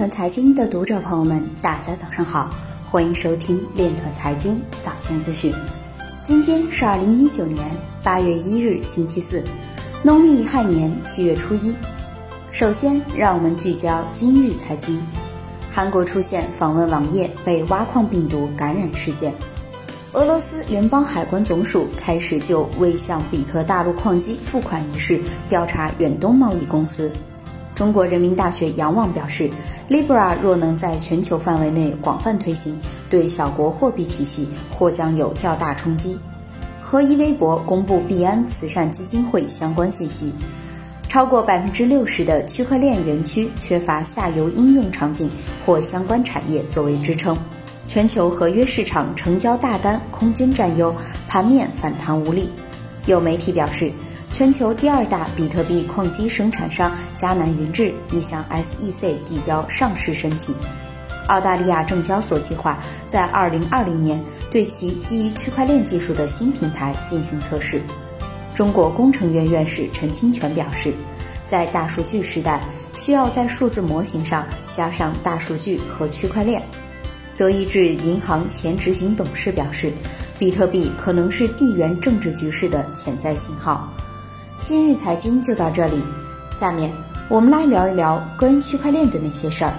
团财经的读者朋友们，大家早上好，欢迎收听链团财经早间资讯。今天是二零一九年八月一日，星期四，农历亥年七月初一。首先，让我们聚焦今日财经。韩国出现访问网页被挖矿病毒感染事件。俄罗斯联邦海关总署开始就未向比特大陆矿机付款一事调查远东贸易公司。中国人民大学杨望表示，Libra 若能在全球范围内广泛推行，对小国货币体系或将有较大冲击。合一微博公布币安慈善基金会相关信息，超过百分之六十的区块链园区缺乏下游应用场景或相关产业作为支撑。全球合约市场成交大单空军占优，盘面反弹无力。有媒体表示，全球第二大比特币矿机生产商迦南云智已向 SEC 递交上市申请。澳大利亚证交所计划在2020年对其基于区块链技术的新平台进行测试。中国工程院院士陈清泉表示，在大数据时代，需要在数字模型上加上大数据和区块链。德意志银行前执行董事表示，比特币可能是地缘政治局势的潜在信号。今日财经就到这里，下面我们来聊一聊关于区块链的那些事儿。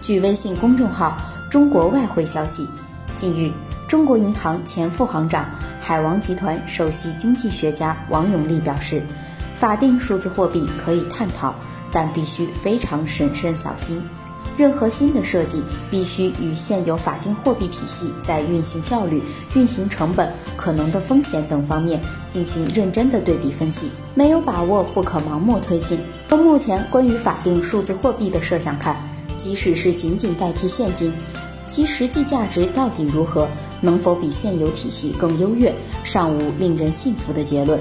据微信公众号“中国外汇”消息，近日，中国银行前副行长、海王集团首席经济学家王永利表示，法定数字货币可以探讨，但必须非常审慎小心。任何新的设计必须与现有法定货币体系在运行效率、运行成本、可能的风险等方面进行认真的对比分析。没有把握不可盲目推进。从目前关于法定数字货币的设想看，即使是仅仅代替现金，其实际价值到底如何，能否比现有体系更优越，尚无令人信服的结论。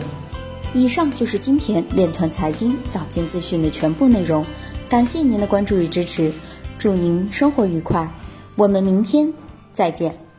以上就是今天链团财经早间资讯的全部内容，感谢您的关注与支持。祝您生活愉快，我们明天再见。